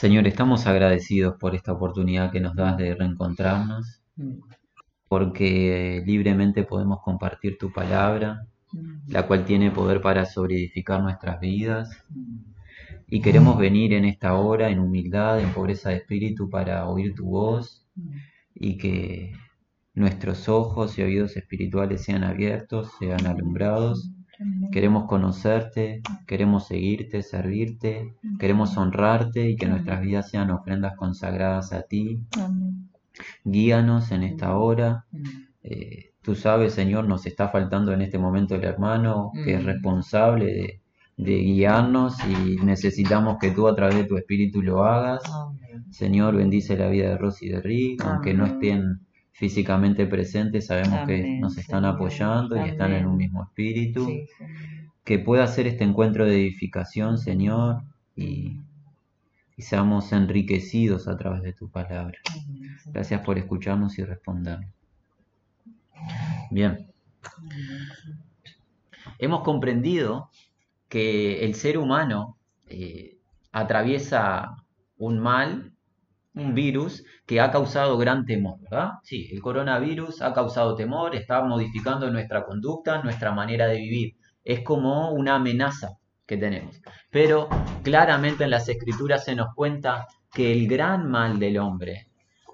Señor, estamos agradecidos por esta oportunidad que nos das de reencontrarnos, porque libremente podemos compartir tu palabra, la cual tiene poder para sobreedificar nuestras vidas. Y queremos venir en esta hora en humildad, en pobreza de espíritu, para oír tu voz y que nuestros ojos y oídos espirituales sean abiertos, sean alumbrados. Queremos conocerte, queremos seguirte, servirte, queremos honrarte y que nuestras vidas sean ofrendas consagradas a ti. Guíanos en esta hora. Eh, tú sabes, Señor, nos está faltando en este momento el hermano que es responsable de, de guiarnos y necesitamos que tú a través de tu espíritu lo hagas. Señor, bendice la vida de Rosy y de Rick, aunque no estén físicamente presentes, sabemos que nos están apoyando y están en un mismo espíritu. Que pueda ser este encuentro de edificación, Señor, y, seamos enriquecidos a través de tu palabra. Gracias por escucharnos y respondernos. Bien. Hemos comprendido que el ser humano eh, atraviesa un mal, un virus que ha causado gran temor, ¿verdad? Sí, el coronavirus ha causado temor, está modificando nuestra conducta, nuestra manera de vivir. Es como una amenaza que tenemos. Pero claramente en las escrituras se nos cuenta que el gran mal del hombre,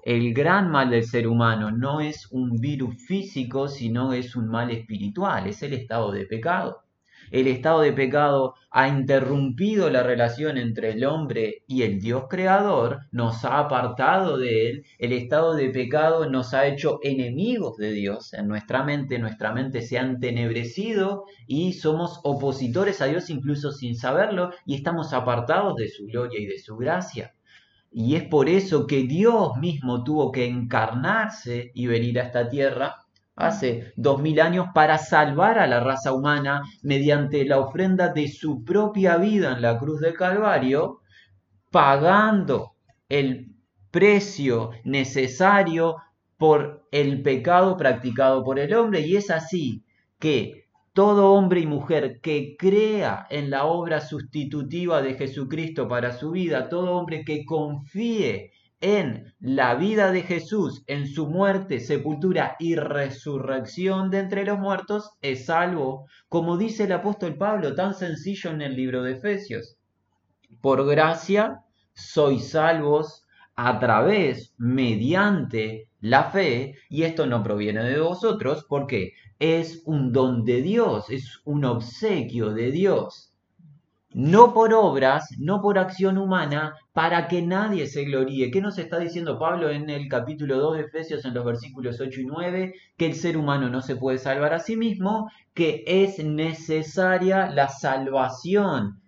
el gran mal del ser humano no es un virus físico, sino es un mal espiritual, es el estado de pecado el estado de pecado ha interrumpido la relación entre el hombre y el Dios creador, nos ha apartado de él, el estado de pecado nos ha hecho enemigos de Dios en nuestra mente, nuestra mente se ha entenebrecido y somos opositores a Dios incluso sin saberlo y estamos apartados de su gloria y de su gracia. Y es por eso que Dios mismo tuvo que encarnarse y venir a esta tierra hace dos mil años para salvar a la raza humana mediante la ofrenda de su propia vida en la cruz del Calvario, pagando el precio necesario por el pecado practicado por el hombre. Y es así que todo hombre y mujer que crea en la obra sustitutiva de Jesucristo para su vida, todo hombre que confíe en la vida de Jesús, en su muerte, sepultura y resurrección de entre los muertos, es salvo, como dice el apóstol Pablo, tan sencillo en el libro de Efesios. Por gracia sois salvos a través, mediante la fe, y esto no proviene de vosotros, porque es un don de Dios, es un obsequio de Dios no por obras, no por acción humana, para que nadie se gloríe. ¿Qué nos está diciendo Pablo en el capítulo 2 de Efesios, en los versículos 8 y 9? Que el ser humano no se puede salvar a sí mismo, que es necesaria la salvación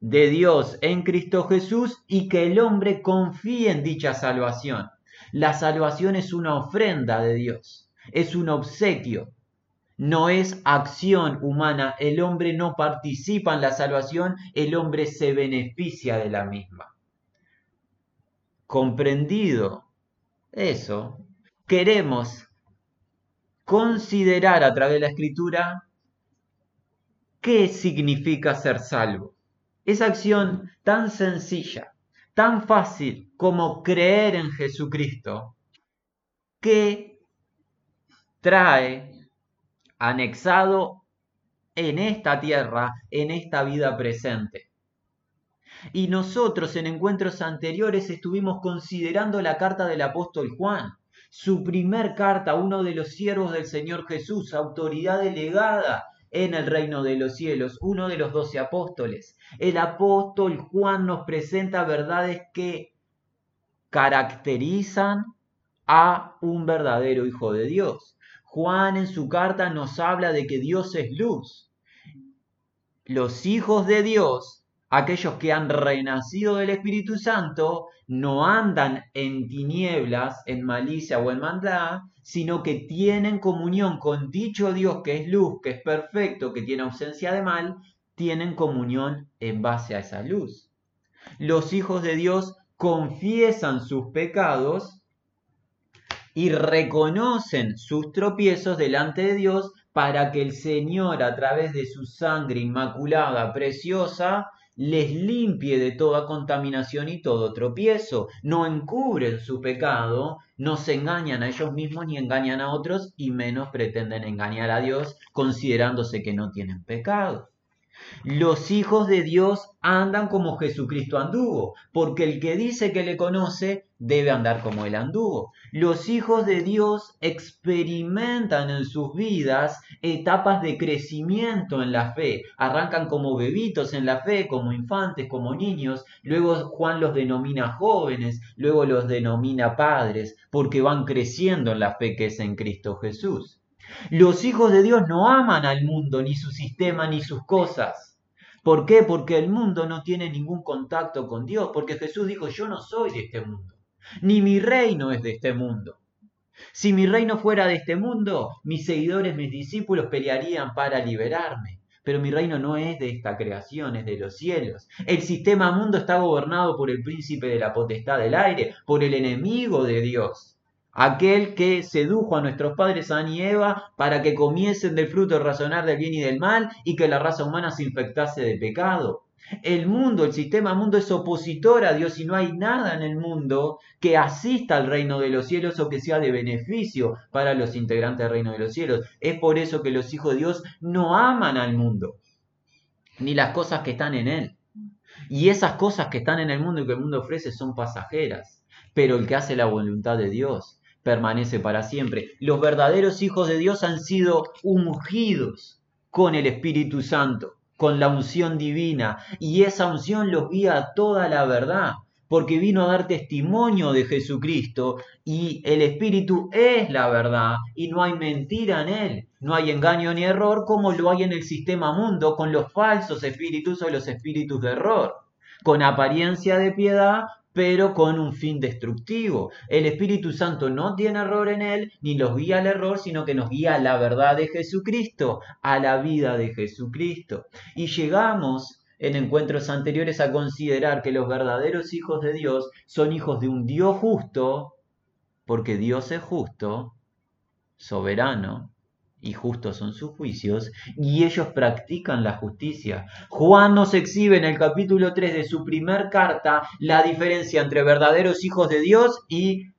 de Dios en Cristo Jesús y que el hombre confíe en dicha salvación. La salvación es una ofrenda de Dios, es un obsequio no es acción humana, el hombre no participa en la salvación, el hombre se beneficia de la misma. Comprendido eso, queremos considerar a través de la escritura qué significa ser salvo. Esa acción tan sencilla, tan fácil como creer en Jesucristo, que trae anexado en esta tierra, en esta vida presente. Y nosotros en encuentros anteriores estuvimos considerando la carta del apóstol Juan, su primer carta, uno de los siervos del Señor Jesús, autoridad delegada en el reino de los cielos, uno de los doce apóstoles. El apóstol Juan nos presenta verdades que caracterizan a un verdadero hijo de Dios. Juan en su carta nos habla de que Dios es luz. Los hijos de Dios, aquellos que han renacido del Espíritu Santo, no andan en tinieblas, en malicia o en maldad, sino que tienen comunión con dicho Dios que es luz, que es perfecto, que tiene ausencia de mal, tienen comunión en base a esa luz. Los hijos de Dios confiesan sus pecados y reconocen sus tropiezos delante de Dios para que el Señor a través de su sangre inmaculada, preciosa, les limpie de toda contaminación y todo tropiezo. No encubren su pecado, no se engañan a ellos mismos ni engañan a otros y menos pretenden engañar a Dios considerándose que no tienen pecado. Los hijos de Dios andan como Jesucristo anduvo, porque el que dice que le conoce debe andar como él anduvo. Los hijos de Dios experimentan en sus vidas etapas de crecimiento en la fe. Arrancan como bebitos en la fe, como infantes, como niños. Luego Juan los denomina jóvenes, luego los denomina padres, porque van creciendo en la fe que es en Cristo Jesús. Los hijos de Dios no aman al mundo, ni su sistema, ni sus cosas. ¿Por qué? Porque el mundo no tiene ningún contacto con Dios, porque Jesús dijo, yo no soy de este mundo, ni mi reino es de este mundo. Si mi reino fuera de este mundo, mis seguidores, mis discípulos pelearían para liberarme. Pero mi reino no es de esta creación, es de los cielos. El sistema mundo está gobernado por el príncipe de la potestad del aire, por el enemigo de Dios aquel que sedujo a nuestros padres Adán y Eva para que comiesen del fruto razonar del bien y del mal y que la raza humana se infectase de pecado. El mundo, el sistema mundo es opositor a Dios y no hay nada en el mundo que asista al reino de los cielos o que sea de beneficio para los integrantes del reino de los cielos. Es por eso que los hijos de Dios no aman al mundo, ni las cosas que están en él. Y esas cosas que están en el mundo y que el mundo ofrece son pasajeras. Pero el que hace la voluntad de Dios permanece para siempre. Los verdaderos hijos de Dios han sido ungidos con el Espíritu Santo, con la unción divina, y esa unción los guía a toda la verdad, porque vino a dar testimonio de Jesucristo, y el Espíritu es la verdad, y no hay mentira en él, no hay engaño ni error como lo hay en el sistema mundo con los falsos espíritus o los espíritus de error con apariencia de piedad, pero con un fin destructivo. El Espíritu Santo no tiene error en él, ni los guía al error, sino que nos guía a la verdad de Jesucristo, a la vida de Jesucristo. Y llegamos en encuentros anteriores a considerar que los verdaderos hijos de Dios son hijos de un Dios justo, porque Dios es justo, soberano, y justos son sus juicios, y ellos practican la justicia. Juan nos exhibe en el capítulo 3 de su primer carta la diferencia entre verdaderos hijos de Dios y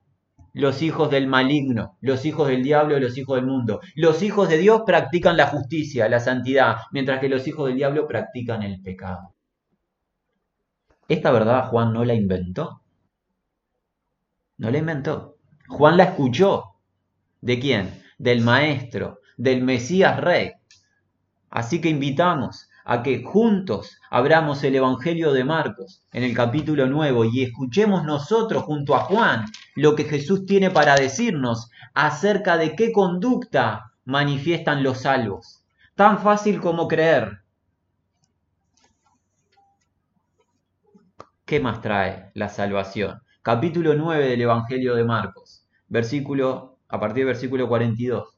los hijos del maligno, los hijos del diablo los hijos del mundo. Los hijos de Dios practican la justicia, la santidad, mientras que los hijos del diablo practican el pecado. Esta verdad Juan no la inventó. No la inventó. Juan la escuchó. ¿De quién? Del maestro, del Mesías Rey. Así que invitamos a que juntos abramos el Evangelio de Marcos en el capítulo nuevo y escuchemos nosotros junto a Juan lo que Jesús tiene para decirnos acerca de qué conducta manifiestan los salvos. Tan fácil como creer. ¿Qué más trae la salvación? Capítulo 9 del Evangelio de Marcos, versículo a partir del versículo 42.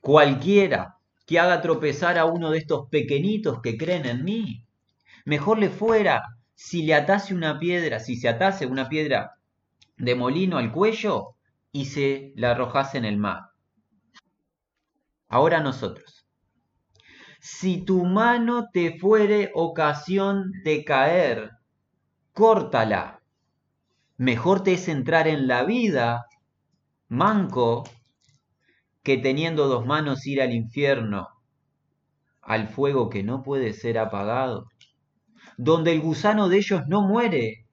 Cualquiera que haga tropezar a uno de estos pequeñitos que creen en mí, mejor le fuera si le atase una piedra, si se atase una piedra de molino al cuello y se la arrojase en el mar. Ahora nosotros. Si tu mano te fuere ocasión de caer, córtala. Mejor te es entrar en la vida manco que teniendo dos manos ir al infierno, al fuego que no puede ser apagado, donde el gusano de ellos no muere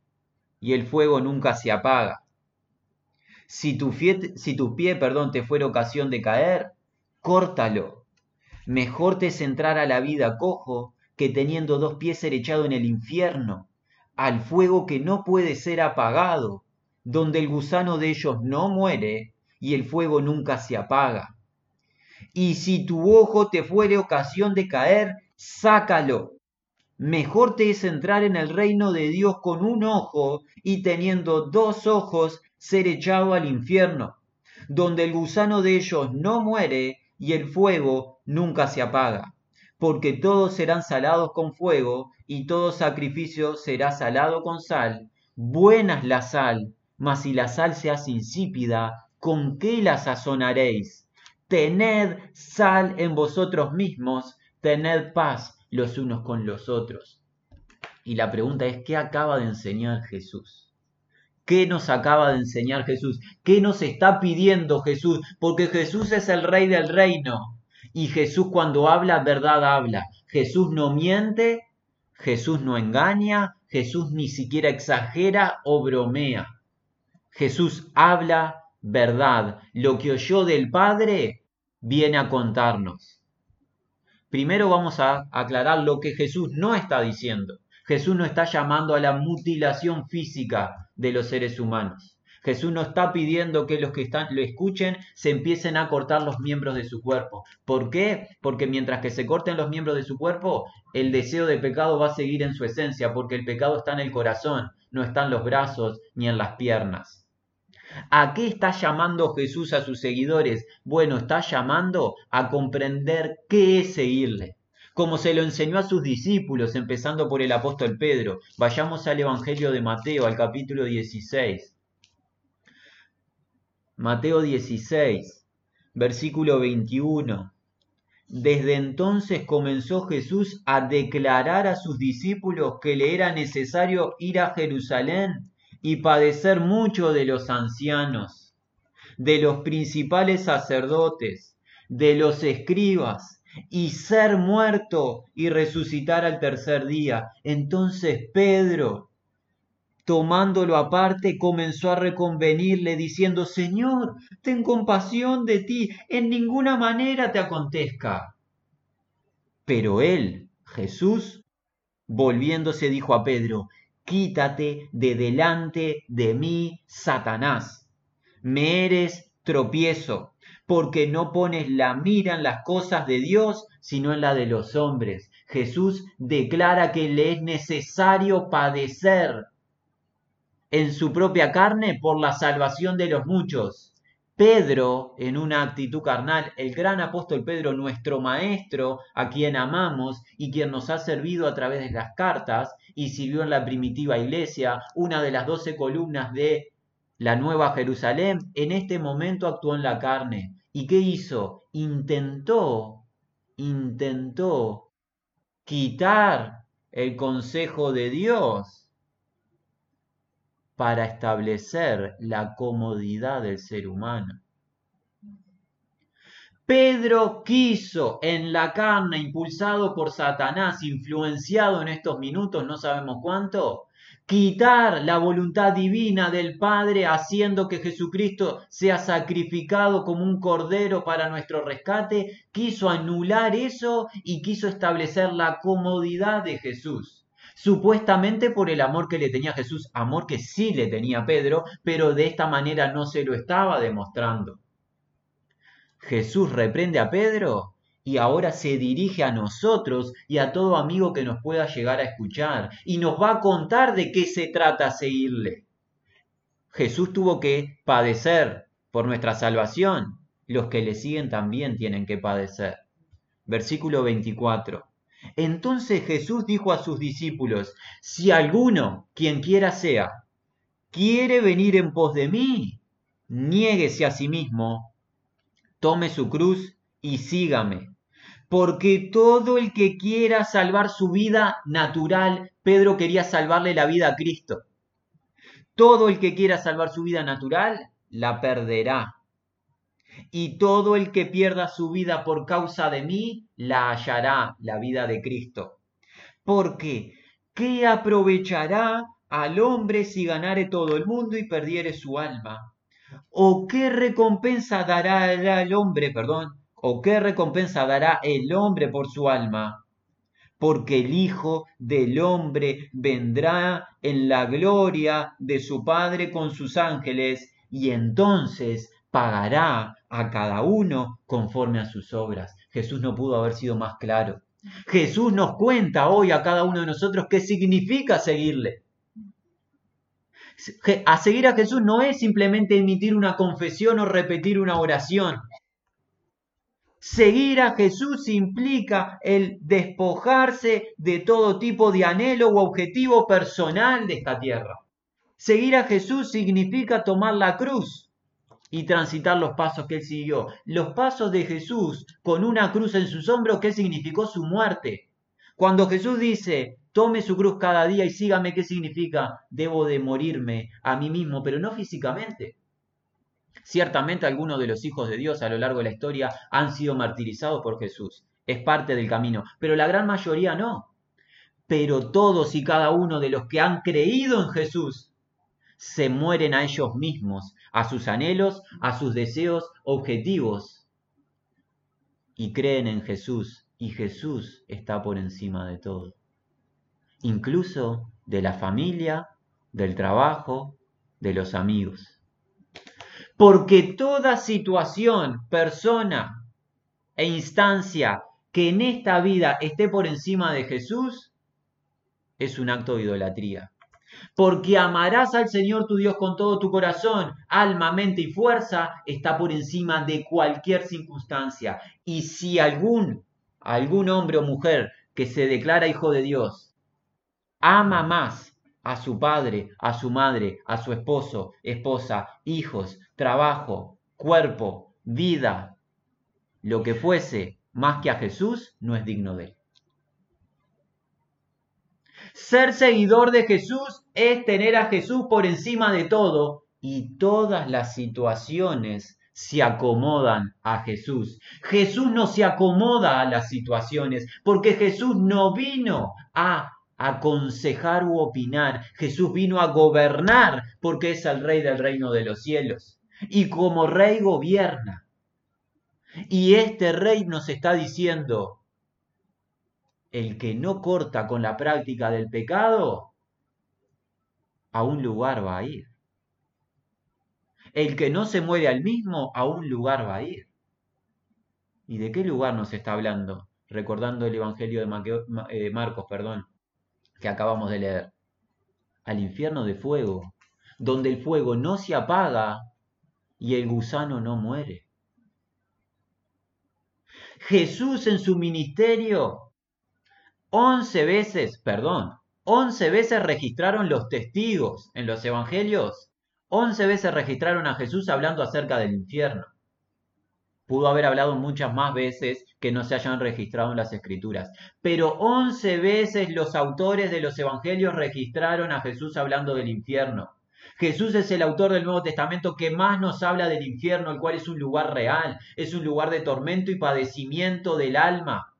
y el fuego nunca se apaga. Si tu, tu pie perdón, te fuera ocasión de caer, córtalo. Mejor te es entrar a la vida cojo que teniendo dos pies ser echado en el infierno, al fuego que no puede ser apagado, donde el gusano de ellos no muere y el fuego nunca se apaga. Y si tu ojo te fuere ocasión de caer, sácalo. Mejor te es entrar en el reino de Dios con un ojo y teniendo dos ojos ser echado al infierno, donde el gusano de ellos no muere y el fuego nunca se apaga. Porque todos serán salados con fuego y todo sacrificio será salado con sal. Buena es la sal, mas si la sal se hace insípida, ¿con qué la sazonaréis? tened sal en vosotros mismos, tened paz los unos con los otros. Y la pregunta es, ¿qué acaba de enseñar Jesús? ¿Qué nos acaba de enseñar Jesús? ¿Qué nos está pidiendo Jesús? Porque Jesús es el rey del reino. Y Jesús cuando habla, verdad habla. Jesús no miente, Jesús no engaña, Jesús ni siquiera exagera o bromea. Jesús habla verdad. Lo que oyó del Padre viene a contarnos. Primero vamos a aclarar lo que Jesús no está diciendo. Jesús no está llamando a la mutilación física de los seres humanos. Jesús no está pidiendo que los que están, lo escuchen se empiecen a cortar los miembros de su cuerpo. ¿Por qué? Porque mientras que se corten los miembros de su cuerpo, el deseo de pecado va a seguir en su esencia, porque el pecado está en el corazón, no está en los brazos ni en las piernas. ¿A qué está llamando Jesús a sus seguidores? Bueno, está llamando a comprender qué es seguirle como se lo enseñó a sus discípulos, empezando por el apóstol Pedro. Vayamos al Evangelio de Mateo, al capítulo 16. Mateo 16, versículo 21. Desde entonces comenzó Jesús a declarar a sus discípulos que le era necesario ir a Jerusalén y padecer mucho de los ancianos, de los principales sacerdotes, de los escribas y ser muerto y resucitar al tercer día. Entonces Pedro, tomándolo aparte, comenzó a reconvenirle, diciendo, Señor, ten compasión de ti, en ninguna manera te acontezca. Pero él, Jesús, volviéndose, dijo a Pedro, Quítate de delante de mí, Satanás. Me eres tropiezo porque no pones la mira en las cosas de Dios, sino en la de los hombres. Jesús declara que le es necesario padecer en su propia carne por la salvación de los muchos. Pedro, en una actitud carnal, el gran apóstol Pedro, nuestro maestro, a quien amamos y quien nos ha servido a través de las cartas y sirvió en la primitiva iglesia, una de las doce columnas de la Nueva Jerusalén, en este momento actuó en la carne. ¿Y qué hizo? Intentó, intentó quitar el consejo de Dios para establecer la comodidad del ser humano. Pedro quiso en la carne, impulsado por Satanás, influenciado en estos minutos, no sabemos cuánto, quitar la voluntad divina del Padre haciendo que Jesucristo sea sacrificado como un cordero para nuestro rescate, quiso anular eso y quiso establecer la comodidad de Jesús. Supuestamente por el amor que le tenía Jesús, amor que sí le tenía Pedro, pero de esta manera no se lo estaba demostrando. Jesús reprende a Pedro y ahora se dirige a nosotros y a todo amigo que nos pueda llegar a escuchar y nos va a contar de qué se trata seguirle. Jesús tuvo que padecer por nuestra salvación. Los que le siguen también tienen que padecer. Versículo 24. Entonces Jesús dijo a sus discípulos, si alguno, quien quiera sea, quiere venir en pos de mí, niéguese a sí mismo, tome su cruz y sígame porque todo el que quiera salvar su vida natural, Pedro quería salvarle la vida a Cristo. Todo el que quiera salvar su vida natural, la perderá. Y todo el que pierda su vida por causa de mí, la hallará, la vida de Cristo. Porque, ¿qué aprovechará al hombre si ganare todo el mundo y perdiere su alma? ¿O qué recompensa dará al hombre, perdón, ¿O qué recompensa dará el hombre por su alma? Porque el Hijo del Hombre vendrá en la gloria de su Padre con sus ángeles y entonces pagará a cada uno conforme a sus obras. Jesús no pudo haber sido más claro. Jesús nos cuenta hoy a cada uno de nosotros qué significa seguirle. A seguir a Jesús no es simplemente emitir una confesión o repetir una oración. Seguir a Jesús implica el despojarse de todo tipo de anhelo o objetivo personal de esta tierra. Seguir a Jesús significa tomar la cruz y transitar los pasos que él siguió. Los pasos de Jesús con una cruz en sus hombros, ¿qué significó su muerte? Cuando Jesús dice, tome su cruz cada día y sígame, ¿qué significa? Debo de morirme a mí mismo, pero no físicamente. Ciertamente algunos de los hijos de Dios a lo largo de la historia han sido martirizados por Jesús. Es parte del camino, pero la gran mayoría no. Pero todos y cada uno de los que han creído en Jesús se mueren a ellos mismos, a sus anhelos, a sus deseos objetivos y creen en Jesús y Jesús está por encima de todo, incluso de la familia, del trabajo, de los amigos. Porque toda situación, persona e instancia que en esta vida esté por encima de Jesús es un acto de idolatría porque amarás al Señor tu Dios con todo tu corazón, alma, mente y fuerza, está por encima de cualquier circunstancia. Y si algún, algún hombre o mujer que se declara hijo de Dios, ama más a su padre, a su madre, a su esposo, esposa, hijos, trabajo, cuerpo, vida, lo que fuese, más que a Jesús, no es digno de él. Ser seguidor de Jesús es tener a Jesús por encima de todo y todas las situaciones se acomodan a Jesús. Jesús no se acomoda a las situaciones porque Jesús no vino a aconsejar u opinar. Jesús vino a gobernar porque es el rey del reino de los cielos. Y como rey gobierna. Y este rey nos está diciendo, el que no corta con la práctica del pecado, a un lugar va a ir. El que no se muere al mismo, a un lugar va a ir. ¿Y de qué lugar nos está hablando? Recordando el Evangelio de eh, Marcos, perdón, que acabamos de leer. Al infierno de fuego, donde el fuego no se apaga y el gusano no muere. Jesús en su ministerio Once veces, perdón, once veces registraron los testigos en los evangelios. Once veces registraron a Jesús hablando acerca del infierno. Pudo haber hablado muchas más veces que no se hayan registrado en las escrituras. Pero once veces los autores de los evangelios registraron a Jesús hablando del infierno. Jesús es el autor del Nuevo Testamento que más nos habla del infierno, el cual es un lugar real, es un lugar de tormento y padecimiento del alma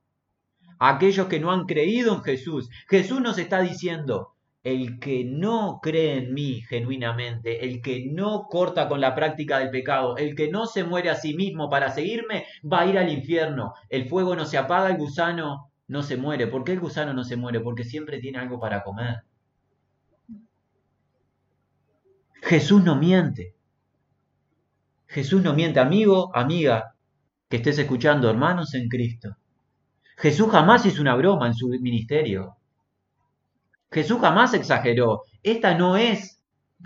aquellos que no han creído en Jesús. Jesús nos está diciendo, el que no cree en mí genuinamente, el que no corta con la práctica del pecado, el que no se muere a sí mismo para seguirme, va a ir al infierno. El fuego no se apaga, el gusano no se muere. ¿Por qué el gusano no se muere? Porque siempre tiene algo para comer. Jesús no miente. Jesús no miente, amigo, amiga, que estés escuchando, hermanos en Cristo. Jesús jamás hizo una broma en su ministerio. Jesús jamás exageró. Esta no es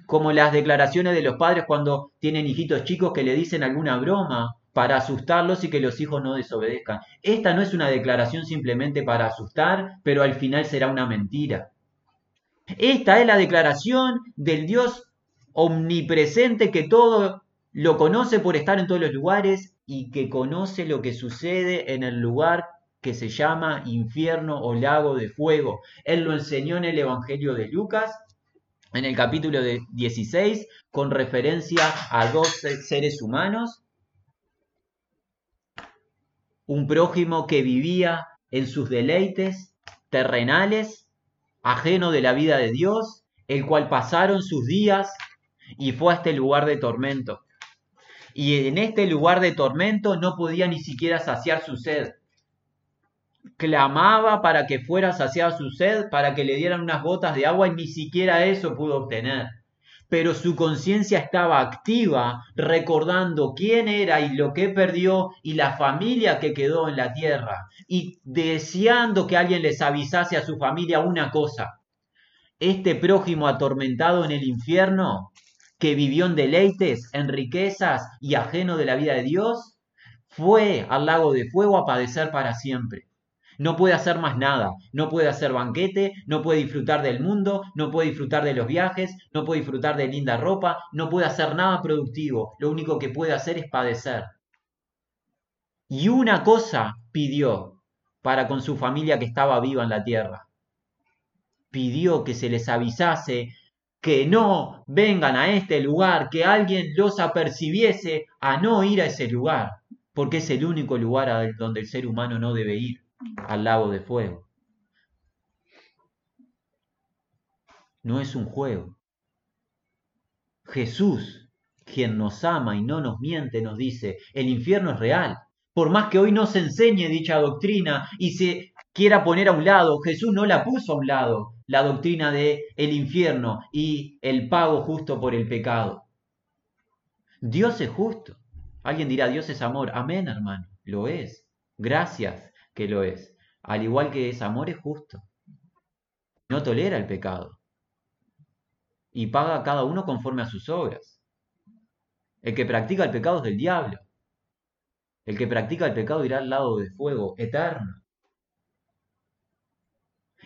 como las declaraciones de los padres cuando tienen hijitos chicos que le dicen alguna broma para asustarlos y que los hijos no desobedezcan. Esta no es una declaración simplemente para asustar, pero al final será una mentira. Esta es la declaración del Dios omnipresente que todo lo conoce por estar en todos los lugares y que conoce lo que sucede en el lugar que se llama infierno o lago de fuego. Él lo enseñó en el Evangelio de Lucas, en el capítulo de 16, con referencia a dos seres humanos. Un prójimo que vivía en sus deleites terrenales, ajeno de la vida de Dios, el cual pasaron sus días y fue a este lugar de tormento. Y en este lugar de tormento no podía ni siquiera saciar su sed clamaba para que fuera saciada su sed, para que le dieran unas gotas de agua y ni siquiera eso pudo obtener. Pero su conciencia estaba activa, recordando quién era y lo que perdió y la familia que quedó en la tierra, y deseando que alguien les avisase a su familia una cosa. Este prójimo atormentado en el infierno, que vivió en deleites, en riquezas y ajeno de la vida de Dios, fue al lago de fuego a padecer para siempre. No puede hacer más nada, no puede hacer banquete, no puede disfrutar del mundo, no puede disfrutar de los viajes, no puede disfrutar de linda ropa, no puede hacer nada productivo, lo único que puede hacer es padecer. Y una cosa pidió para con su familia que estaba viva en la tierra. Pidió que se les avisase que no vengan a este lugar, que alguien los apercibiese a no ir a ese lugar, porque es el único lugar donde el ser humano no debe ir al lago de fuego. No es un juego. Jesús, quien nos ama y no nos miente, nos dice, el infierno es real. Por más que hoy no se enseñe dicha doctrina y se quiera poner a un lado, Jesús no la puso a un lado, la doctrina de el infierno y el pago justo por el pecado. Dios es justo. Alguien dirá, Dios es amor. Amén, hermano. Lo es. Gracias que lo es. Al igual que es amor, es justo. No tolera el pecado. Y paga a cada uno conforme a sus obras. El que practica el pecado es del diablo. El que practica el pecado irá al lado de fuego eterno.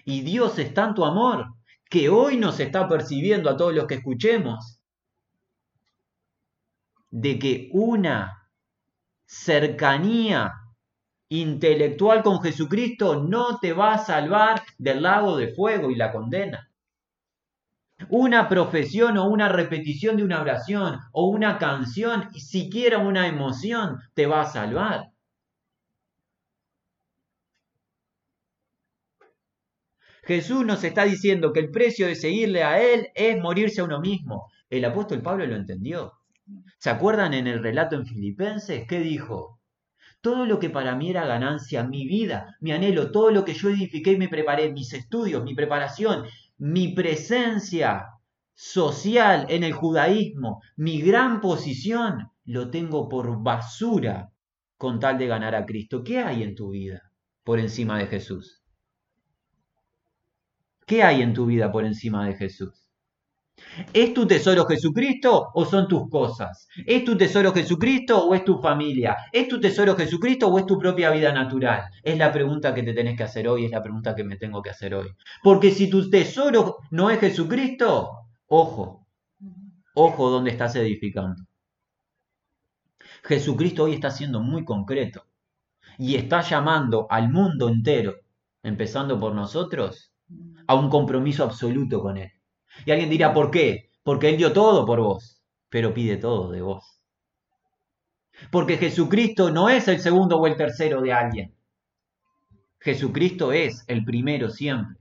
Y Dios es tanto amor que hoy nos está percibiendo a todos los que escuchemos de que una cercanía intelectual con Jesucristo no te va a salvar del lago de fuego y la condena. Una profesión o una repetición de una oración o una canción, siquiera una emoción, te va a salvar. Jesús nos está diciendo que el precio de seguirle a Él es morirse a uno mismo. El apóstol Pablo lo entendió. ¿Se acuerdan en el relato en Filipenses? ¿Qué dijo? Todo lo que para mí era ganancia, mi vida, mi anhelo, todo lo que yo edifiqué y me preparé, mis estudios, mi preparación, mi presencia social en el judaísmo, mi gran posición, lo tengo por basura con tal de ganar a Cristo. ¿Qué hay en tu vida por encima de Jesús? ¿Qué hay en tu vida por encima de Jesús? ¿Es tu tesoro Jesucristo o son tus cosas? ¿Es tu tesoro Jesucristo o es tu familia? ¿Es tu tesoro Jesucristo o es tu propia vida natural? Es la pregunta que te tenés que hacer hoy, es la pregunta que me tengo que hacer hoy. Porque si tu tesoro no es Jesucristo, ojo, ojo donde estás edificando. Jesucristo hoy está siendo muy concreto y está llamando al mundo entero, empezando por nosotros, a un compromiso absoluto con Él. Y alguien dirá, ¿por qué? Porque Él dio todo por vos, pero pide todo de vos. Porque Jesucristo no es el segundo o el tercero de alguien. Jesucristo es el primero siempre.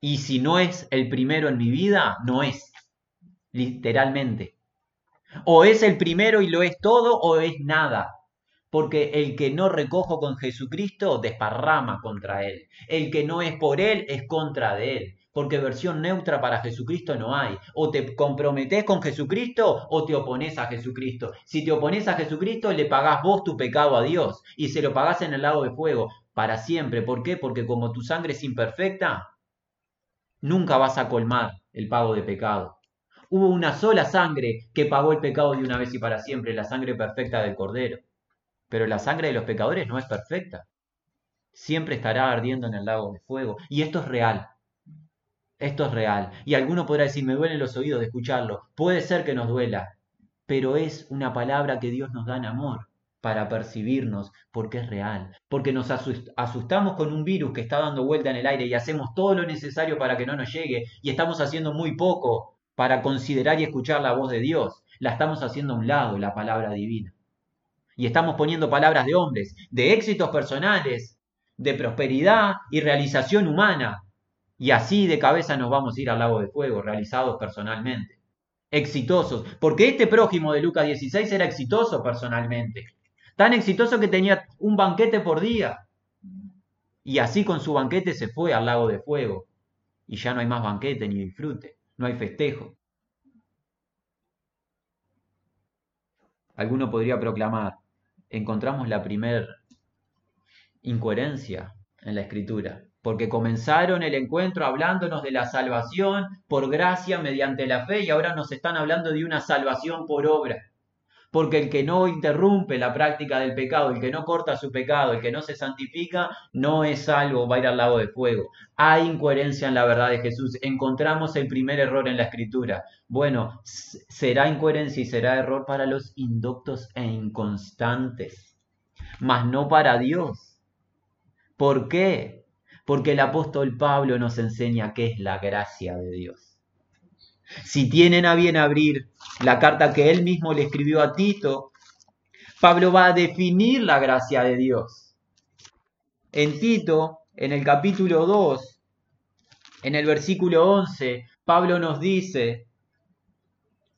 Y si no es el primero en mi vida, no es. Literalmente. O es el primero y lo es todo o es nada. Porque el que no recojo con Jesucristo desparrama contra Él. El que no es por Él es contra de Él porque versión neutra para Jesucristo no hay. O te comprometes con Jesucristo o te opones a Jesucristo. Si te opones a Jesucristo, le pagás vos tu pecado a Dios y se lo pagás en el lago de fuego para siempre. ¿Por qué? Porque como tu sangre es imperfecta, nunca vas a colmar el pago de pecado. Hubo una sola sangre que pagó el pecado de una vez y para siempre, la sangre perfecta del Cordero. Pero la sangre de los pecadores no es perfecta. Siempre estará ardiendo en el lago de fuego. Y esto es real. Esto es real. Y alguno podrá decir, me duelen los oídos de escucharlo. Puede ser que nos duela, pero es una palabra que Dios nos da en amor para percibirnos, porque es real, porque nos asustamos con un virus que está dando vuelta en el aire y hacemos todo lo necesario para que no nos llegue y estamos haciendo muy poco para considerar y escuchar la voz de Dios. La estamos haciendo a un lado, la palabra divina. Y estamos poniendo palabras de hombres, de éxitos personales, de prosperidad y realización humana, y así de cabeza nos vamos a ir al lago de fuego, realizados personalmente. Exitosos. Porque este prójimo de Lucas 16 era exitoso personalmente. Tan exitoso que tenía un banquete por día. Y así con su banquete se fue al lago de fuego. Y ya no hay más banquete ni disfrute. No hay festejo. Alguno podría proclamar, encontramos la primer incoherencia en la escritura porque comenzaron el encuentro hablándonos de la salvación por gracia mediante la fe y ahora nos están hablando de una salvación por obra. Porque el que no interrumpe la práctica del pecado, el que no corta su pecado, el que no se santifica, no es salvo, va a ir al lago de fuego. Hay incoherencia en la verdad de Jesús. Encontramos el primer error en la escritura. Bueno, será incoherencia y será error para los indoctos e inconstantes, mas no para Dios. ¿Por qué? Porque el apóstol Pablo nos enseña qué es la gracia de Dios. Si tienen a bien abrir la carta que él mismo le escribió a Tito, Pablo va a definir la gracia de Dios. En Tito, en el capítulo 2, en el versículo 11, Pablo nos dice,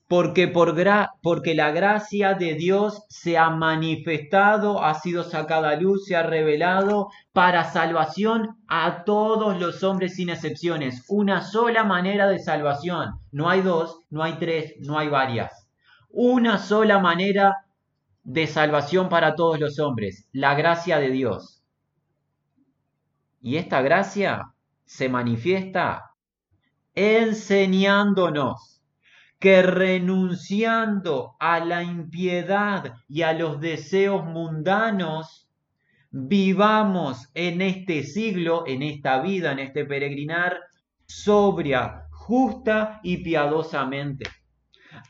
porque, por porque la gracia de Dios se ha manifestado, ha sido sacada a luz, se ha revelado para salvación a todos los hombres sin excepciones. Una sola manera de salvación. No hay dos, no hay tres, no hay varias. Una sola manera de salvación para todos los hombres, la gracia de Dios. Y esta gracia se manifiesta enseñándonos que renunciando a la impiedad y a los deseos mundanos, vivamos en este siglo, en esta vida, en este peregrinar, sobria, justa y piadosamente,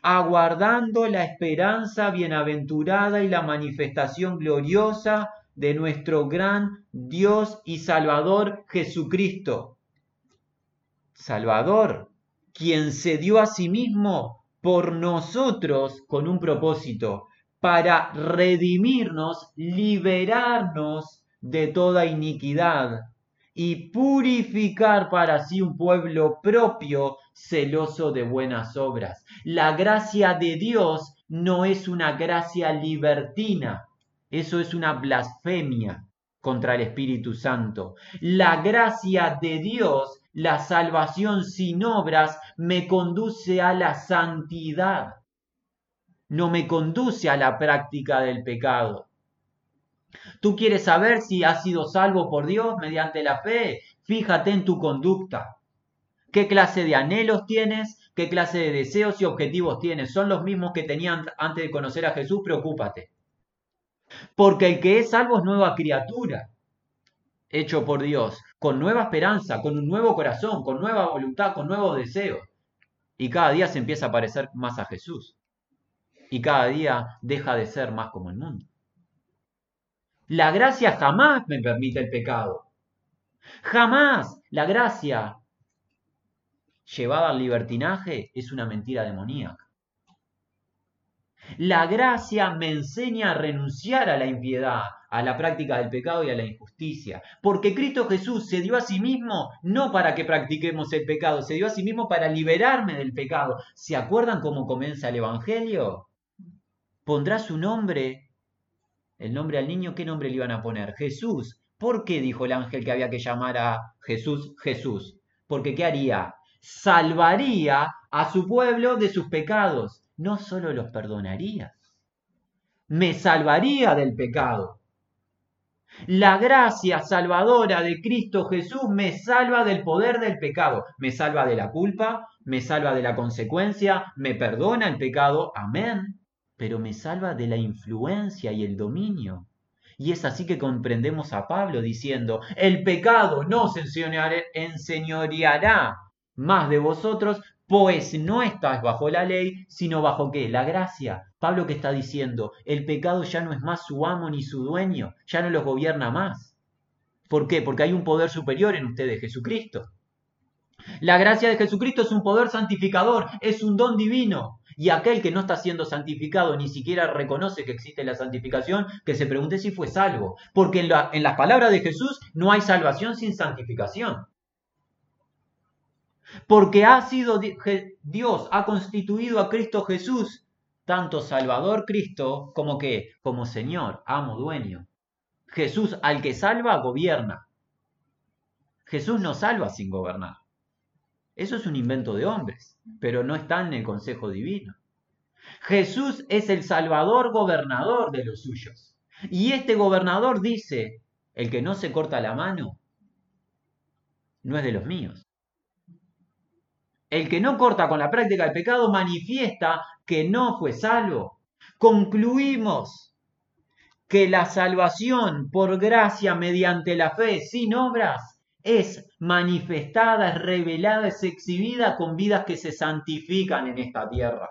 aguardando la esperanza bienaventurada y la manifestación gloriosa de nuestro gran Dios y Salvador Jesucristo. Salvador, quien se dio a sí mismo por nosotros con un propósito, para redimirnos, liberarnos de toda iniquidad y purificar para sí un pueblo propio, celoso de buenas obras. La gracia de Dios no es una gracia libertina, eso es una blasfemia contra el Espíritu Santo. La gracia de Dios la salvación sin obras me conduce a la santidad, no me conduce a la práctica del pecado. ¿Tú quieres saber si has sido salvo por Dios mediante la fe? Fíjate en tu conducta. ¿Qué clase de anhelos tienes? ¿Qué clase de deseos y objetivos tienes? ¿Son los mismos que tenían antes de conocer a Jesús? Preocúpate. Porque el que es salvo es nueva criatura hecho por Dios, con nueva esperanza, con un nuevo corazón, con nueva voluntad, con nuevos deseos. Y cada día se empieza a parecer más a Jesús. Y cada día deja de ser más como el mundo. La gracia jamás me permite el pecado. Jamás la gracia llevada al libertinaje es una mentira demoníaca. La gracia me enseña a renunciar a la impiedad, a la práctica del pecado y a la injusticia. Porque Cristo Jesús se dio a sí mismo no para que practiquemos el pecado, se dio a sí mismo para liberarme del pecado. ¿Se acuerdan cómo comienza el Evangelio? Pondrá su nombre, el nombre al niño, ¿qué nombre le iban a poner? Jesús. ¿Por qué dijo el ángel que había que llamar a Jesús Jesús? Porque ¿qué haría? Salvaría a su pueblo de sus pecados no solo los perdonaría, me salvaría del pecado. La gracia salvadora de Cristo Jesús me salva del poder del pecado, me salva de la culpa, me salva de la consecuencia, me perdona el pecado, amén, pero me salva de la influencia y el dominio. Y es así que comprendemos a Pablo diciendo, el pecado no se enseñoreará más de vosotros, pues no estás bajo la ley, sino bajo qué? La gracia. Pablo que está diciendo, el pecado ya no es más su amo ni su dueño, ya no los gobierna más. ¿Por qué? Porque hay un poder superior en ustedes, Jesucristo. La gracia de Jesucristo es un poder santificador, es un don divino. Y aquel que no está siendo santificado ni siquiera reconoce que existe la santificación, que se pregunte si fue salvo. Porque en, en las palabras de Jesús no hay salvación sin santificación. Porque ha sido Dios, ha constituido a Cristo Jesús, tanto Salvador Cristo como que, como Señor, amo, dueño. Jesús al que salva, gobierna. Jesús no salva sin gobernar. Eso es un invento de hombres, pero no está en el consejo divino. Jesús es el Salvador gobernador de los suyos. Y este gobernador dice, el que no se corta la mano, no es de los míos. El que no corta con la práctica del pecado manifiesta que no fue salvo. concluimos que la salvación por gracia mediante la fe sin obras es manifestada, es revelada, es exhibida con vidas que se santifican en esta tierra.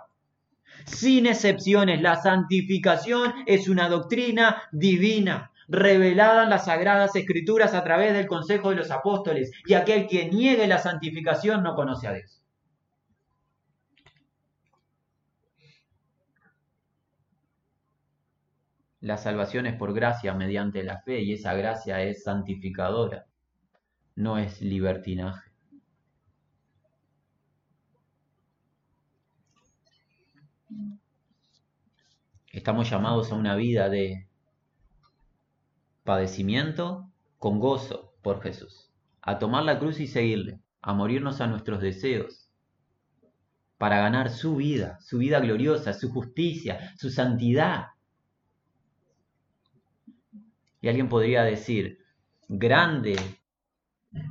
Sin excepciones, la santificación es una doctrina divina, revelada en las sagradas escrituras a través del consejo de los apóstoles, y aquel que niegue la santificación no conoce a Dios. La salvación es por gracia mediante la fe y esa gracia es santificadora, no es libertinaje. Estamos llamados a una vida de padecimiento con gozo por Jesús, a tomar la cruz y seguirle, a morirnos a nuestros deseos, para ganar su vida, su vida gloriosa, su justicia, su santidad. Alguien podría decir, grande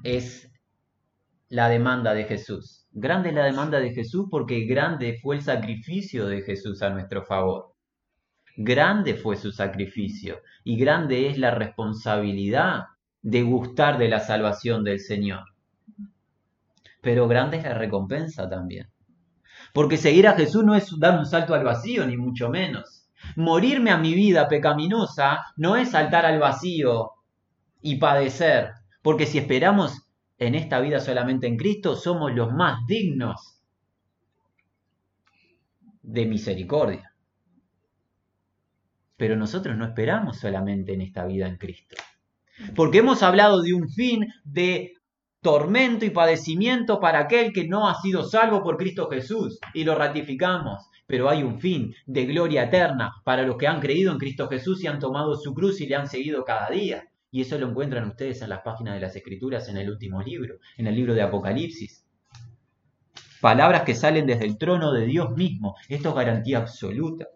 es la demanda de Jesús. Grande es la demanda de Jesús porque grande fue el sacrificio de Jesús a nuestro favor. Grande fue su sacrificio y grande es la responsabilidad de gustar de la salvación del Señor. Pero grande es la recompensa también. Porque seguir a Jesús no es dar un salto al vacío, ni mucho menos. Morirme a mi vida pecaminosa no es saltar al vacío y padecer. Porque si esperamos en esta vida solamente en Cristo, somos los más dignos de misericordia. Pero nosotros no esperamos solamente en esta vida en Cristo. Porque hemos hablado de un fin de tormento y padecimiento para aquel que no ha sido salvo por Cristo Jesús. Y lo ratificamos. Pero hay un fin de gloria eterna para los que han creído en Cristo Jesús y han tomado su cruz y le han seguido cada día. Y eso lo encuentran ustedes en las páginas de las Escrituras en el último libro, en el libro de Apocalipsis. Palabras que salen desde el trono de Dios mismo. Esto es garantía absoluta.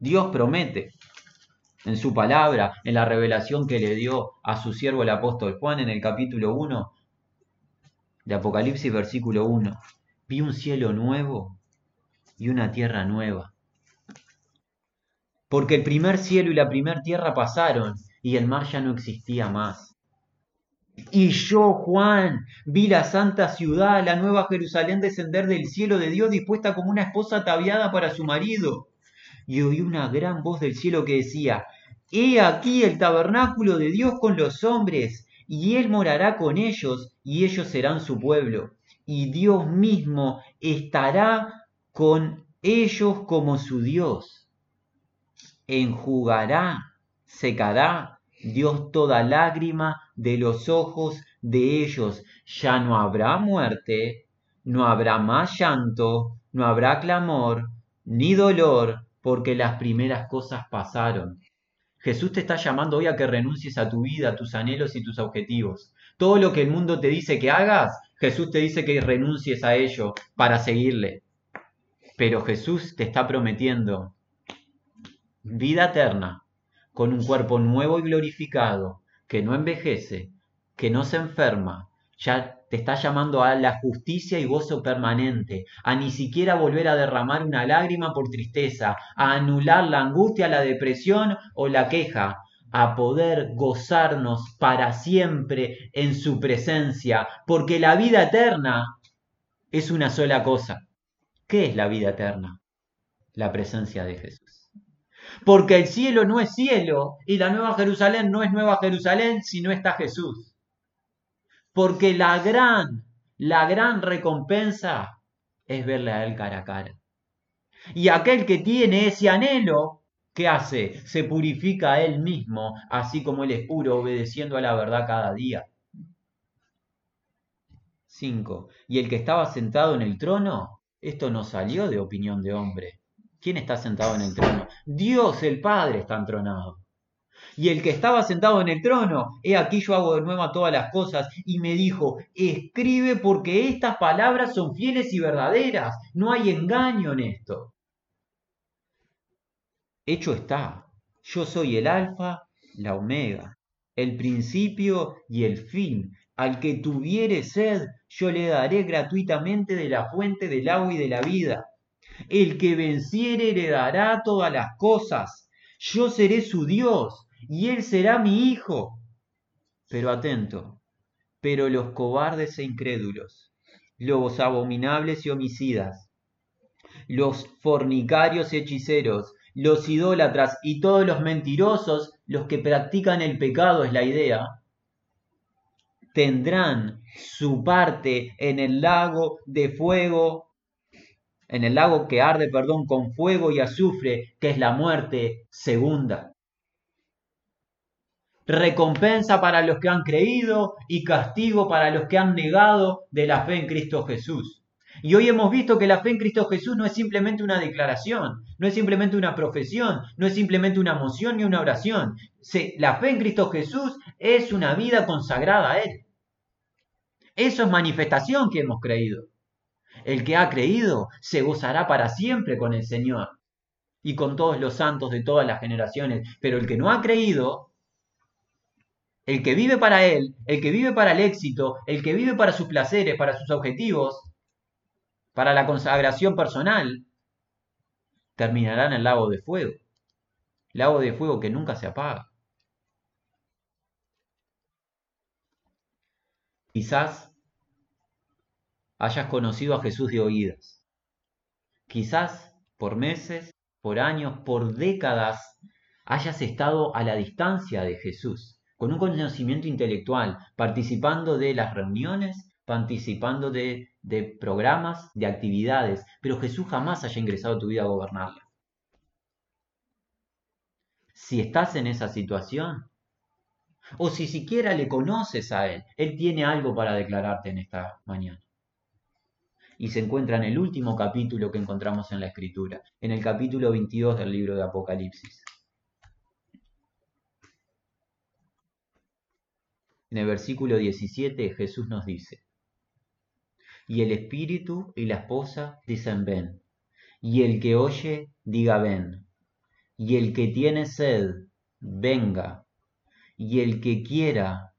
Dios promete en su palabra, en la revelación que le dio a su siervo el apóstol Juan en el capítulo 1 de Apocalipsis, versículo 1. Vi un cielo nuevo y una tierra nueva. Porque el primer cielo y la primera tierra pasaron y el mar ya no existía más. Y yo, Juan, vi la santa ciudad, la nueva Jerusalén, descender del cielo de Dios dispuesta como una esposa ataviada para su marido y oí una gran voz del cielo que decía, He aquí el tabernáculo de Dios con los hombres, y Él morará con ellos, y ellos serán su pueblo, y Dios mismo estará con ellos como su Dios. Enjugará, secará Dios toda lágrima de los ojos de ellos. Ya no habrá muerte, no habrá más llanto, no habrá clamor, ni dolor, porque las primeras cosas pasaron. Jesús te está llamando hoy a que renuncies a tu vida, a tus anhelos y tus objetivos. Todo lo que el mundo te dice que hagas, Jesús te dice que renuncies a ello para seguirle. Pero Jesús te está prometiendo vida eterna, con un cuerpo nuevo y glorificado, que no envejece, que no se enferma, ya te está llamando a la justicia y gozo permanente, a ni siquiera volver a derramar una lágrima por tristeza, a anular la angustia, la depresión o la queja, a poder gozarnos para siempre en su presencia, porque la vida eterna es una sola cosa. ¿Qué es la vida eterna? La presencia de Jesús. Porque el cielo no es cielo y la nueva Jerusalén no es nueva Jerusalén si no está Jesús. Porque la gran, la gran recompensa es verle a Él cara a cara. Y aquel que tiene ese anhelo, ¿qué hace? Se purifica a Él mismo, así como Él es puro, obedeciendo a la verdad cada día. 5. Y el que estaba sentado en el trono, esto no salió de opinión de hombre. ¿Quién está sentado en el trono? Dios el Padre está entronado y el que estaba sentado en el trono, he aquí yo hago de nuevo todas las cosas, y me dijo, escribe porque estas palabras son fieles y verdaderas, no hay engaño en esto. Hecho está, yo soy el alfa, la omega, el principio y el fin. Al que tuviere sed, yo le daré gratuitamente de la fuente del agua y de la vida. El que venciere heredará todas las cosas. Yo seré su Dios y él será mi hijo. Pero atento, pero los cobardes e incrédulos, los abominables y homicidas, los fornicarios y hechiceros, los idólatras y todos los mentirosos, los que practican el pecado es la idea, tendrán su parte en el lago de fuego, en el lago que arde, perdón, con fuego y azufre, que es la muerte segunda. Recompensa para los que han creído y castigo para los que han negado de la fe en Cristo Jesús. Y hoy hemos visto que la fe en Cristo Jesús no es simplemente una declaración, no es simplemente una profesión, no es simplemente una moción ni una oración. La fe en Cristo Jesús es una vida consagrada a Él. Eso es manifestación que hemos creído. El que ha creído se gozará para siempre con el Señor y con todos los santos de todas las generaciones. Pero el que no ha creído, el que vive para Él, el que vive para el éxito, el que vive para sus placeres, para sus objetivos, para la consagración personal, terminará en el lago de fuego. Lago de fuego que nunca se apaga. Quizás hayas conocido a Jesús de oídas. Quizás por meses, por años, por décadas hayas estado a la distancia de Jesús, con un conocimiento intelectual, participando de las reuniones, participando de, programas, de actividades, pero Jesús jamás haya ingresado a tu vida a gobernarla. Si estás en esa situación, o si siquiera le conoces a Él, Él tiene algo para declararte en esta mañana y se encuentra en el último capítulo que encontramos en la Escritura, en el capítulo 22 del libro de Apocalipsis. En el versículo 17 Jesús nos dice, y el espíritu y la esposa dicen ven, y el que oye diga ven, y el que tiene sed venga, y el que quiera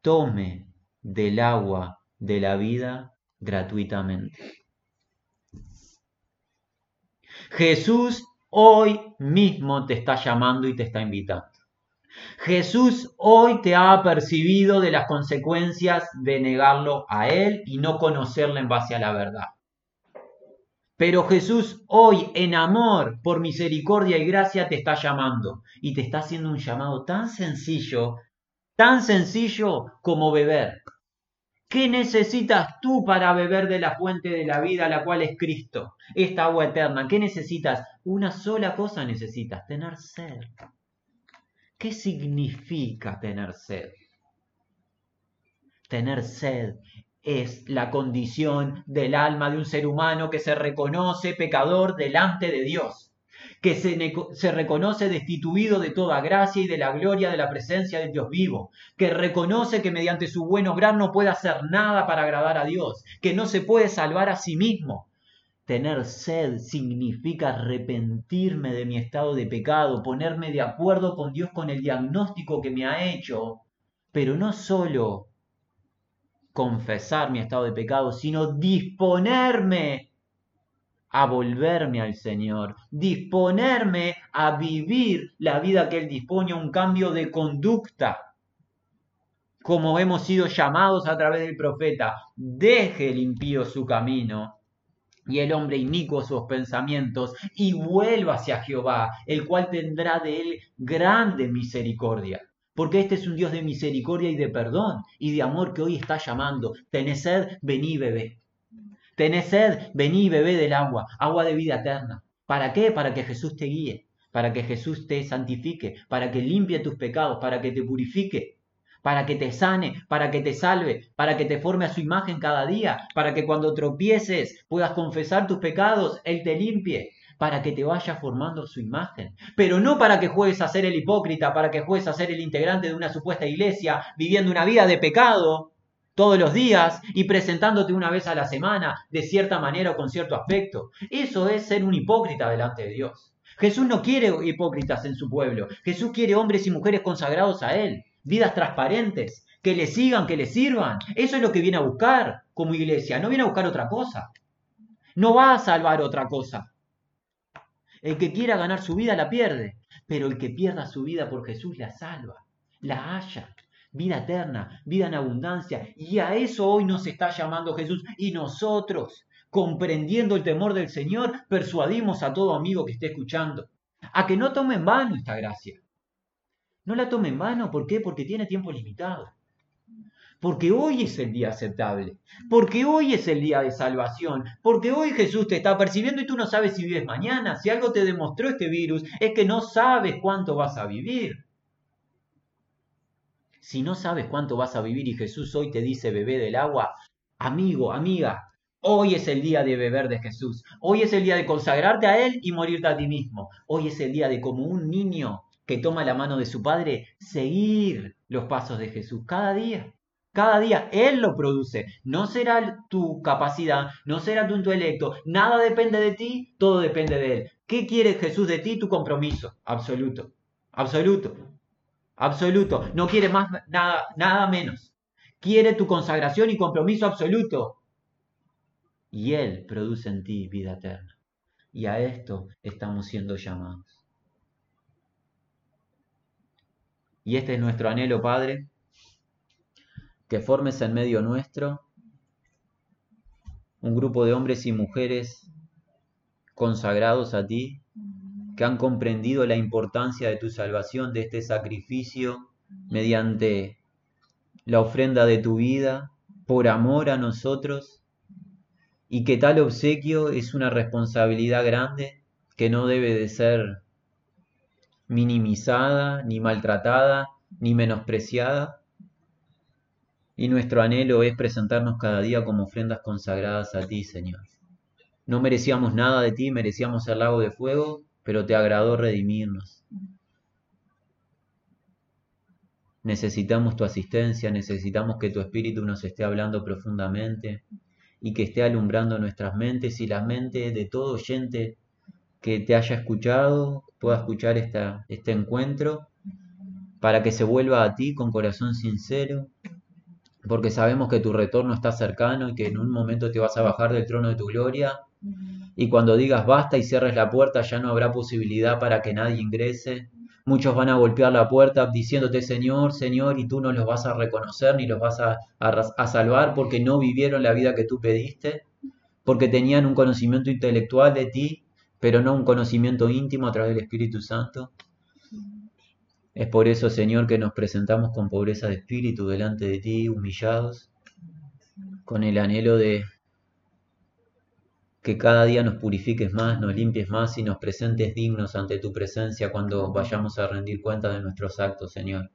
tome del agua de la vida gratuitamente. Jesús hoy mismo te está llamando y te está invitando. Jesús hoy te ha percibido de las consecuencias de negarlo a Él y no conocerle en base a la verdad. Pero Jesús hoy en amor, por misericordia y gracia, te está llamando y te está haciendo un llamado tan sencillo, tan sencillo como beber. ¿Qué necesitas tú para beber de la fuente de la vida, la cual es Cristo, esta agua eterna? ¿Qué necesitas? Una sola cosa necesitas, tener sed. ¿Qué significa tener sed? Tener sed es la condición del alma de un ser humano que se reconoce pecador delante de Dios que se, reconoce destituido de toda gracia y de la gloria de la presencia del Dios vivo, que reconoce que mediante su buen obrar no puede hacer nada para agradar a Dios, que no se puede salvar a sí mismo. Tener sed significa arrepentirme de mi estado de pecado, ponerme de acuerdo con Dios con el diagnóstico que me ha hecho, pero no solo confesar mi estado de pecado, sino disponerme a volverme al Señor, disponerme a vivir la vida que Él dispone, un cambio de conducta, como hemos sido llamados a través del profeta, deje el impío su camino y el hombre inicuo sus pensamientos y vuelva hacia Jehová, el cual tendrá de él grande misericordia. Porque este es un Dios de misericordia y de perdón y de amor que hoy está llamando. Tened sed, vení, bebé. Tenés sed, vení bebé del agua, agua de vida eterna. ¿Para qué? Para que Jesús te guíe, para que Jesús te santifique, para que limpie tus pecados, para que te purifique, para que te sane, para que te salve, para que te forme a su imagen cada día, para que cuando tropieces puedas confesar tus pecados, Él te limpie, para que te vaya formando su imagen. Pero no para que juegues a ser el hipócrita, para que juegues a ser el integrante de una supuesta iglesia, viviendo una vida de pecado, todos los días y presentándote una vez a la semana de cierta manera o con cierto aspecto. Eso es ser un hipócrita delante de Dios. Jesús no quiere hipócritas en su pueblo. Jesús quiere hombres y mujeres consagrados a Él, vidas transparentes, que le sigan, que le sirvan. Eso es lo que viene a buscar como iglesia, no viene a buscar otra cosa. No va a salvar otra cosa. El que quiera ganar su vida la pierde, pero el que pierda su vida por Jesús la salva, la halla. Vida eterna, vida en abundancia. Y a eso hoy nos está llamando Jesús. Y nosotros, comprendiendo el temor del Señor, persuadimos a todo amigo que esté escuchando a que no tome en vano esta gracia. No la tome en vano, ¿por qué? Porque tiene tiempo limitado. Porque hoy es el día aceptable. Porque hoy es el día de salvación. Porque hoy Jesús te está percibiendo y tú no sabes si vives mañana. Si algo te demostró este virus es que no sabes cuánto vas a vivir. Si no sabes cuánto vas a vivir y Jesús hoy te dice bebé del agua, amigo, amiga, Hoy es el día de beber de Jesús. Hoy es el día de consagrarte a Él y morirte a ti mismo. Hoy es el día de como un niño que toma la mano de su padre, seguir los pasos de Jesús cada día. Cada día Él lo produce. No será tu capacidad, no será tu intelecto. Nada depende de ti, todo depende de Él. ¿Qué quiere Jesús de ti? Tu compromiso. Absoluto. Absoluto. Absoluto. No quiere más nada, nada menos. Quiere tu consagración y compromiso absoluto y Él produce en ti vida eterna. Y a esto estamos siendo llamados. Y este es nuestro anhelo, Padre, que formes en medio nuestro un grupo de hombres y mujeres consagrados a ti, que han comprendido la importancia de tu salvación, de este sacrificio, mediante la ofrenda de tu vida, por amor a nosotros, y que tal obsequio es una responsabilidad grande que no debe de ser minimizada, ni maltratada, ni menospreciada. Y nuestro anhelo es presentarnos cada día como ofrendas consagradas a ti, Señor. No merecíamos nada de ti, merecíamos el lago de fuego, pero te agradó redimirnos. Necesitamos tu asistencia, necesitamos que tu Espíritu nos esté hablando profundamente, y que esté alumbrando nuestras mentes y las mentes de todo oyente que te haya escuchado, pueda escuchar esta, este encuentro, para que se vuelva a ti con corazón sincero, porque sabemos que tu retorno está cercano y que en un momento te vas a bajar del trono de tu gloria, y cuando digas basta y cierres la puerta ya no habrá posibilidad para que nadie ingrese, Muchos van a golpear la puerta diciéndote Señor, Señor, y tú no los vas a reconocer ni los vas a, a, salvar porque no vivieron la vida que tú pediste, porque tenían un conocimiento intelectual de ti, pero no un conocimiento íntimo a través del Espíritu Santo. Es por eso, Señor, que nos presentamos con pobreza de espíritu delante de ti, humillados, con el anhelo de que cada día nos purifiques más, nos limpies más y nos presentes dignos ante tu presencia cuando vayamos a rendir cuenta de nuestros actos, Señor.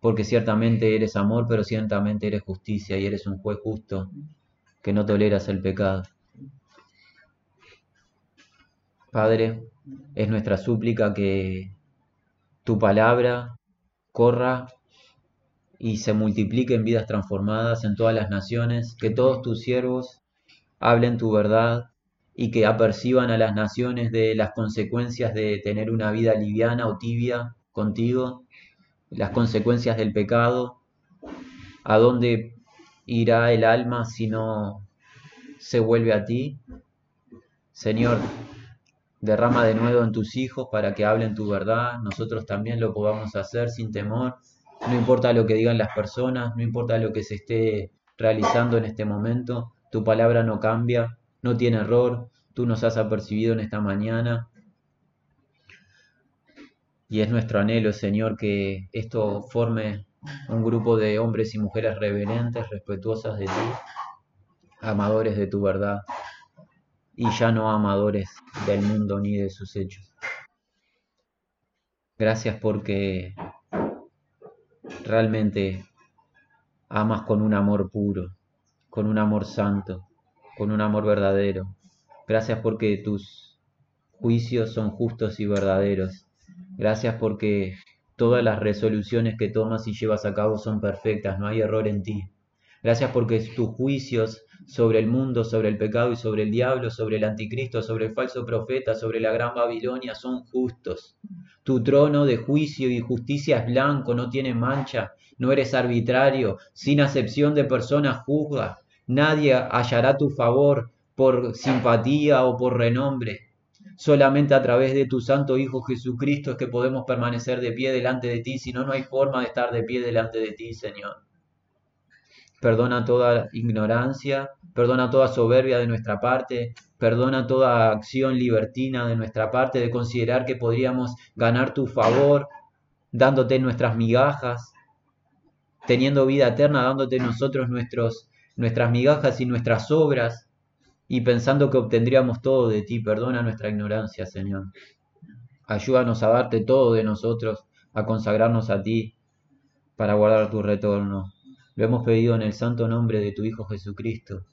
Porque ciertamente eres amor, pero ciertamente eres justicia y eres un juez justo que no toleras el pecado. Padre, es nuestra súplica que tu palabra corra y se multiplique en vidas transformadas en todas las naciones, que todos tus siervos hablen tu verdad y que aperciban a las naciones de las consecuencias de tener una vida liviana o tibia contigo, las consecuencias del pecado, a dónde irá el alma si no se vuelve a ti. Señor, derrama de nuevo en tus hijos para que hablen tu verdad, nosotros también lo podamos hacer sin temor, no importa lo que digan las personas, no importa lo que se esté realizando en este momento, tu palabra no cambia, no tiene error, tú nos has apercibido en esta mañana. Y es nuestro anhelo, Señor, que esto forme un grupo de hombres y mujeres reverentes, respetuosas de ti, amadores de tu verdad y ya no amadores del mundo ni de sus hechos. Gracias porque realmente amas con un amor puro, con un amor santo, con un amor verdadero. Gracias porque tus juicios son justos y verdaderos. Gracias porque todas las resoluciones que tomas y llevas a cabo son perfectas, no hay error en ti. Gracias porque tus juicios sobre el mundo, sobre el pecado y sobre el diablo, sobre el anticristo, sobre el falso profeta, sobre la gran Babilonia son justos. Tu trono de juicio y justicia es blanco, no tiene mancha, no eres arbitrario, sin acepción de personas juzgas, Nadie hallará tu favor, por simpatía o por renombre. Solamente a través de tu Santo Hijo Jesucristo es que podemos permanecer de pie delante de ti, si no, no hay forma de estar de pie delante de ti, Señor. Perdona toda ignorancia, perdona toda soberbia de nuestra parte, perdona toda acción libertina de nuestra parte de considerar que podríamos ganar tu favor dándote nuestras migajas, teniendo vida eterna, dándote nosotros nuestros, nuestras migajas y nuestras obras, y pensando que obtendríamos todo de ti. Perdona nuestra ignorancia, Señor. Ayúdanos a darte todo de nosotros, a consagrarnos a ti para guardar tu retorno. Lo hemos pedido en el santo nombre de tu Hijo Jesucristo.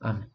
Amén.